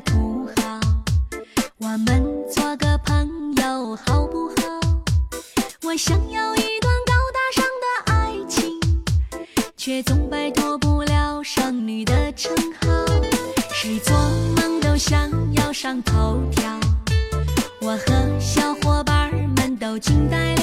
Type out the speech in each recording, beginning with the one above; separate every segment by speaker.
Speaker 1: 土豪。我们做个朋友好不好？我想要一段高大上的爱情，却总摆脱不了剩女的称号。谁做梦都想要上头条，我和小伙伴们都惊呆了。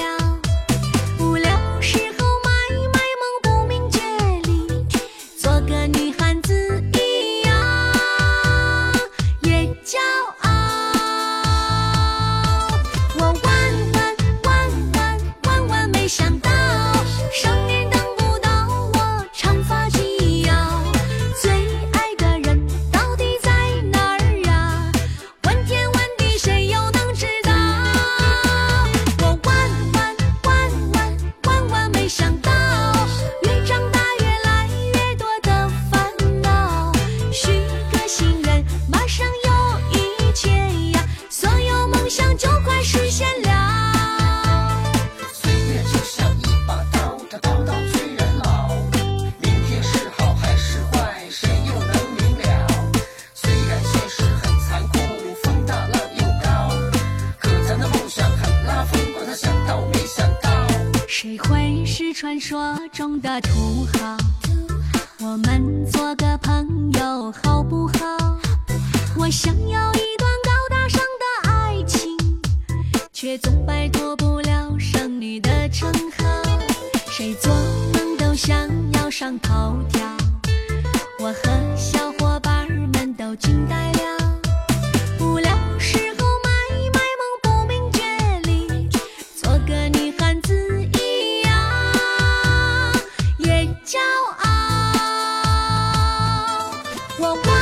Speaker 1: 会是传说中的土豪，我们做个朋友好不好？我想要一段高大上的爱情，却总摆脱不了剩女的称号。谁做梦都想要上头条，我和小伙伴们都惊呆。Well,